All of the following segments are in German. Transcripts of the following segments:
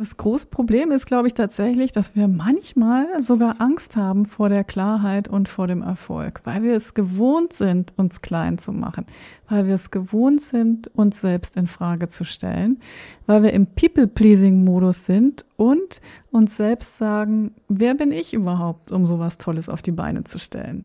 Das große Problem ist, glaube ich, tatsächlich, dass wir manchmal sogar Angst haben vor der Klarheit und vor dem Erfolg, weil wir es gewohnt sind, uns klein zu machen, weil wir es gewohnt sind, uns selbst in Frage zu stellen, weil wir im People-Pleasing-Modus sind und uns selbst sagen, wer bin ich überhaupt, um sowas Tolles auf die Beine zu stellen?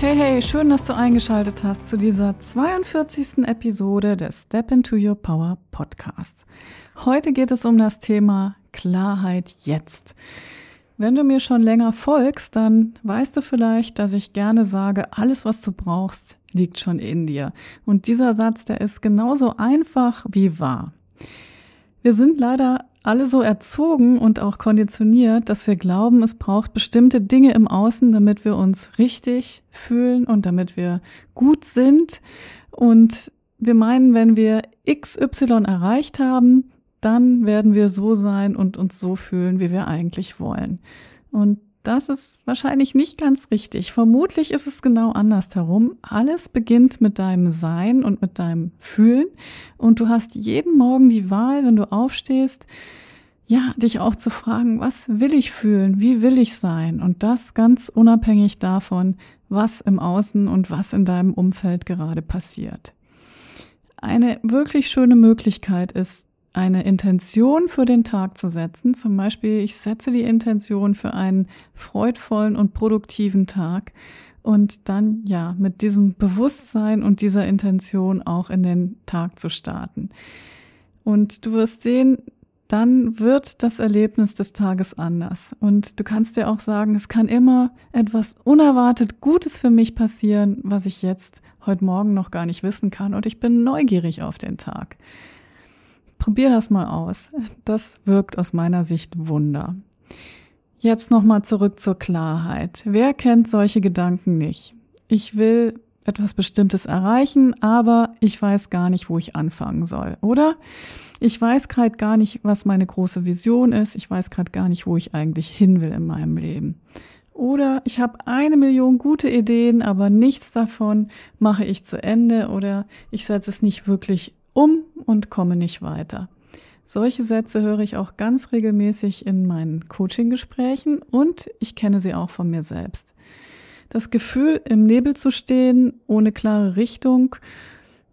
Hey, hey, schön, dass du eingeschaltet hast zu dieser 42. Episode des Step into Your Power Podcasts. Heute geht es um das Thema Klarheit jetzt. Wenn du mir schon länger folgst, dann weißt du vielleicht, dass ich gerne sage, alles, was du brauchst, liegt schon in dir. Und dieser Satz, der ist genauso einfach wie wahr. Wir sind leider alle so erzogen und auch konditioniert, dass wir glauben, es braucht bestimmte Dinge im Außen, damit wir uns richtig fühlen und damit wir gut sind. Und wir meinen, wenn wir XY erreicht haben, dann werden wir so sein und uns so fühlen, wie wir eigentlich wollen. Und das ist wahrscheinlich nicht ganz richtig. Vermutlich ist es genau andersherum. Alles beginnt mit deinem Sein und mit deinem Fühlen. Und du hast jeden Morgen die Wahl, wenn du aufstehst, ja, dich auch zu fragen, was will ich fühlen? Wie will ich sein? Und das ganz unabhängig davon, was im Außen und was in deinem Umfeld gerade passiert. Eine wirklich schöne Möglichkeit ist, eine Intention für den Tag zu setzen. Zum Beispiel, ich setze die Intention für einen freudvollen und produktiven Tag und dann ja mit diesem Bewusstsein und dieser Intention auch in den Tag zu starten. Und du wirst sehen, dann wird das Erlebnis des Tages anders. Und du kannst dir auch sagen, es kann immer etwas unerwartet Gutes für mich passieren, was ich jetzt heute Morgen noch gar nicht wissen kann. Und ich bin neugierig auf den Tag. Probier das mal aus. Das wirkt aus meiner Sicht Wunder. Jetzt nochmal zurück zur Klarheit. Wer kennt solche Gedanken nicht? Ich will etwas Bestimmtes erreichen, aber ich weiß gar nicht, wo ich anfangen soll, oder? Ich weiß gerade gar nicht, was meine große Vision ist. Ich weiß gerade gar nicht, wo ich eigentlich hin will in meinem Leben. Oder ich habe eine Million gute Ideen, aber nichts davon mache ich zu Ende oder ich setze es nicht wirklich um und komme nicht weiter. Solche Sätze höre ich auch ganz regelmäßig in meinen Coaching-Gesprächen und ich kenne sie auch von mir selbst. Das Gefühl, im Nebel zu stehen, ohne klare Richtung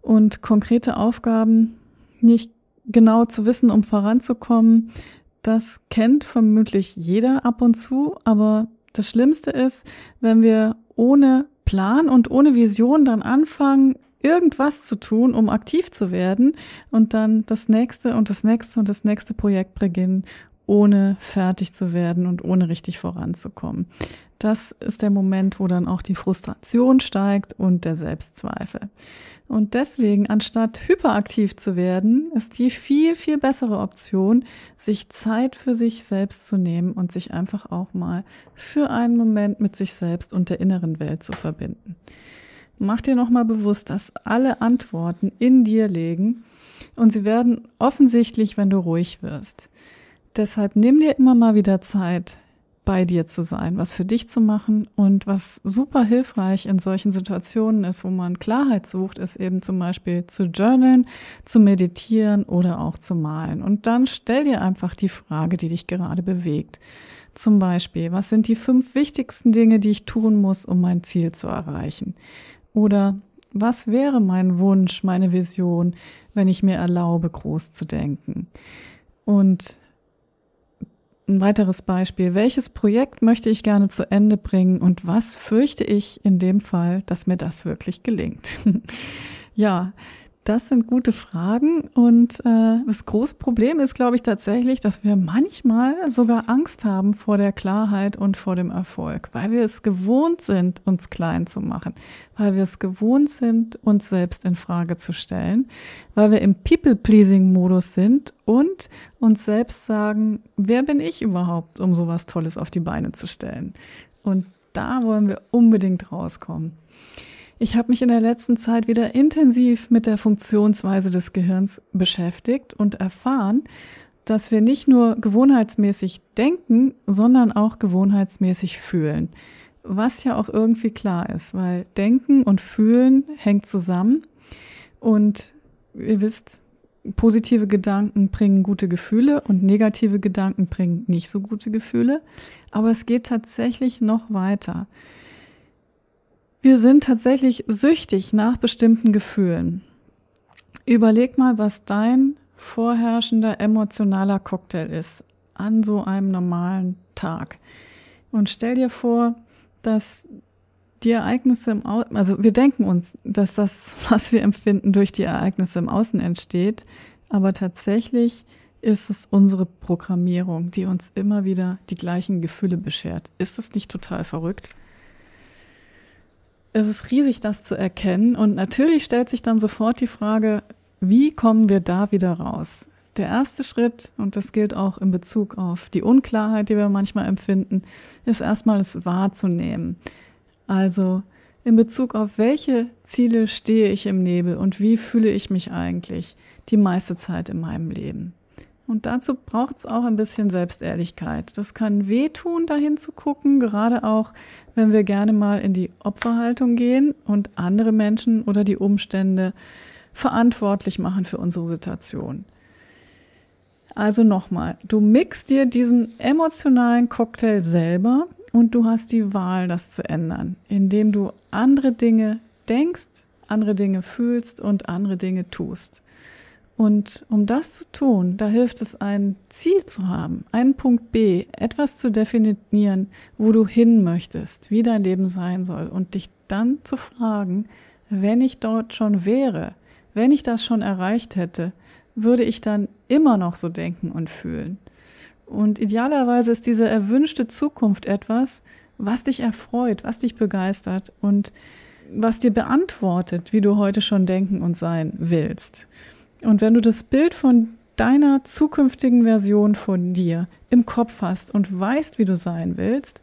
und konkrete Aufgaben nicht genau zu wissen, um voranzukommen, das kennt vermutlich jeder ab und zu, aber das Schlimmste ist, wenn wir ohne Plan und ohne Vision dann anfangen, irgendwas zu tun, um aktiv zu werden und dann das nächste und das nächste und das nächste Projekt beginnen, ohne fertig zu werden und ohne richtig voranzukommen. Das ist der Moment, wo dann auch die Frustration steigt und der Selbstzweifel. Und deswegen, anstatt hyperaktiv zu werden, ist die viel, viel bessere Option, sich Zeit für sich selbst zu nehmen und sich einfach auch mal für einen Moment mit sich selbst und der inneren Welt zu verbinden. Mach dir nochmal bewusst, dass alle Antworten in dir liegen und sie werden offensichtlich, wenn du ruhig wirst. Deshalb nimm dir immer mal wieder Zeit, bei dir zu sein, was für dich zu machen und was super hilfreich in solchen Situationen ist, wo man Klarheit sucht, ist eben zum Beispiel zu journalen, zu meditieren oder auch zu malen. Und dann stell dir einfach die Frage, die dich gerade bewegt. Zum Beispiel, was sind die fünf wichtigsten Dinge, die ich tun muss, um mein Ziel zu erreichen? Oder was wäre mein Wunsch, meine Vision, wenn ich mir erlaube, groß zu denken? Und ein weiteres Beispiel. Welches Projekt möchte ich gerne zu Ende bringen und was fürchte ich in dem Fall, dass mir das wirklich gelingt? ja, Das sind gute Fragen und äh, das große Problem ist, glaube ich, tatsächlich, dass wir manchmal sogar Angst haben vor der Klarheit und vor dem Erfolg, weil wir es gewohnt sind, uns klein zu machen, weil wir es gewohnt sind, uns selbst in Frage zu stellen, weil wir im People-Pleasing-Modus sind und uns selbst sagen, wer bin ich überhaupt, um sowas Tolles auf die Beine zu stellen? Und da wollen wir unbedingt rauskommen. Ich habe mich in der letzten Zeit wieder intensiv mit der Funktionsweise des Gehirns beschäftigt und erfahren, dass wir nicht nur gewohnheitsmäßig denken, sondern auch gewohnheitsmäßig fühlen. Was ja auch irgendwie klar ist, weil Denken und Fühlen hängt zusammen und ihr wisst, positive Gedanken bringen gute Gefühle und negative Gedanken bringen nicht so gute Gefühle. Aber es geht tatsächlich noch weiter. Wir sind tatsächlich süchtig nach bestimmten Gefühlen. Überleg mal, was dein vorherrschender emotionaler Cocktail ist an so einem normalen Tag. Und stell dir vor, dass die Ereignisse im Außen, also wir denken uns, dass das, was wir empfinden, durch die Ereignisse im Außen entsteht, aber tatsächlich ist es unsere Programmierung, die uns immer wieder die gleichen Gefühle beschert. Ist das nicht total verrückt? Es ist riesig, das zu erkennen. Und natürlich stellt sich dann sofort die Frage, wie kommen wir da wieder raus? Der erste Schritt, und das gilt auch in Bezug auf die Unklarheit, die wir manchmal empfinden, ist erstmal es wahrzunehmen. Also in Bezug auf welche Ziele stehe ich im Nebel und wie fühle ich mich eigentlich die meiste Zeit in meinem Leben. Und dazu braucht es auch ein bisschen Selbstehrlichkeit. Das kann wehtun, dahin zu gucken, gerade auch, wenn wir gerne mal in die Opferhaltung gehen und andere Menschen oder die Umstände verantwortlich machen für unsere Situation. Also nochmal, du mixst dir diesen emotionalen Cocktail selber und du hast die Wahl, das zu ändern, indem du andere Dinge denkst, andere Dinge fühlst und andere Dinge tust. Und um das zu tun, da hilft es, ein Ziel zu haben, einen Punkt B, etwas zu definieren, wo du hin möchtest, wie dein Leben sein soll und dich dann zu fragen, wenn ich dort schon wäre, wenn ich das schon erreicht hätte, würde ich dann immer noch so denken und fühlen. Und idealerweise ist diese erwünschte Zukunft etwas, was dich erfreut, was dich begeistert und was dir beantwortet, wie du heute schon denken und sein willst. Und wenn du das Bild von deiner zukünftigen Version von dir im Kopf hast und weißt, wie du sein willst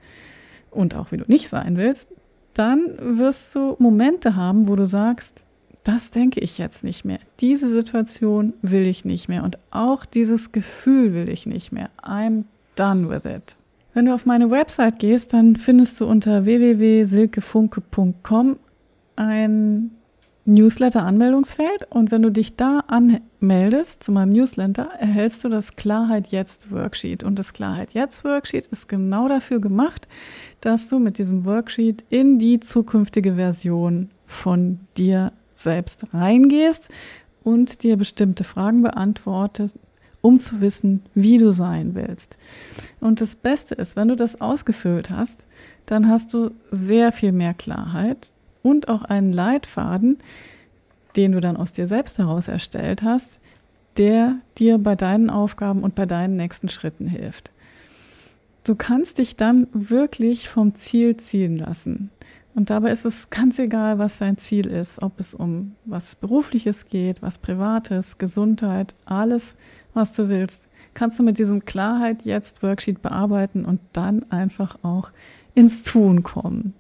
und auch wie du nicht sein willst, dann wirst du Momente haben, wo du sagst, das denke ich jetzt nicht mehr. Diese Situation will ich nicht mehr und auch dieses Gefühl will ich nicht mehr. I'm done with it. Wenn du auf meine Website gehst, dann findest du unter www.silkefunke.com ein Newsletter-Anmeldungsfeld und wenn du dich da anmeldest zu meinem Newsletter, erhältst du das Klarheit jetzt Worksheet. Und das Klarheit jetzt Worksheet ist genau dafür gemacht, dass du mit diesem Worksheet in die zukünftige Version von dir selbst reingehst und dir bestimmte Fragen beantwortest, um zu wissen, wie du sein willst. Und das Beste ist, wenn du das ausgefüllt hast, dann hast du sehr viel mehr Klarheit und auch einen Leitfaden, den du dann aus dir selbst heraus erstellt hast, der dir bei deinen Aufgaben und bei deinen nächsten Schritten hilft. Du kannst dich dann wirklich vom Ziel ziehen lassen. Und dabei ist es ganz egal, was dein Ziel ist, ob es um was Berufliches geht, was Privates, Gesundheit, alles, was du willst, kannst du mit diesem Klarheit jetzt Worksheet bearbeiten und dann einfach auch ins Tun kommen.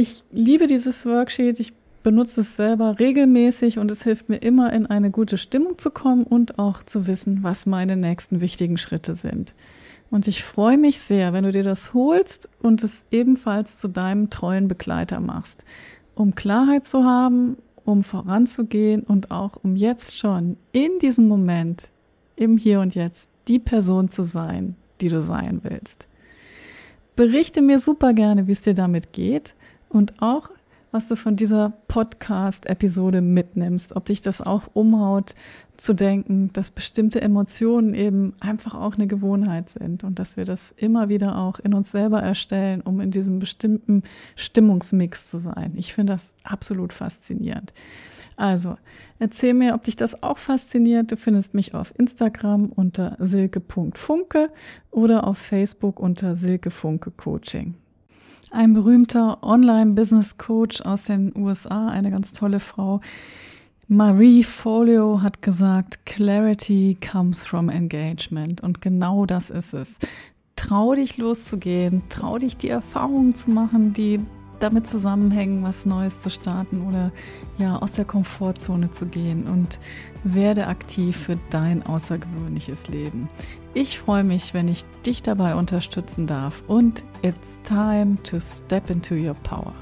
Ich liebe dieses Worksheet. Ich benutze es selber regelmäßig und es hilft mir immer in eine gute Stimmung zu kommen und auch zu wissen, was meine nächsten wichtigen Schritte sind. Und ich freue mich sehr, wenn du dir das holst und es ebenfalls zu deinem treuen Begleiter machst, um Klarheit zu haben, um voranzugehen und auch um jetzt schon in diesem Moment, im Hier und Jetzt, die Person zu sein, die du sein willst. Berichte mir super gerne, wie es dir damit geht und auch, was du von dieser Podcast-Episode mitnimmst, ob dich das auch umhaut zu denken, dass bestimmte Emotionen eben einfach auch eine Gewohnheit sind und dass wir das immer wieder auch in uns selber erstellen, um in diesem bestimmten Stimmungsmix zu sein. Ich finde das absolut faszinierend. Also, erzähl mir, ob dich das auch fasziniert. Du findest mich auf Instagram unter silke.funke oder auf Facebook unter Silke Coaching. Ein berühmter Online-Business-Coach aus den USA, eine ganz tolle Frau, Marie Folio hat gesagt, Clarity comes from engagement. Und genau das ist es. Trau dich loszugehen, trau dich die Erfahrungen zu machen, die damit zusammenhängen, was Neues zu starten oder ja, aus der Komfortzone zu gehen und werde aktiv für dein außergewöhnliches Leben. Ich freue mich, wenn ich dich dabei unterstützen darf und it's time to step into your power.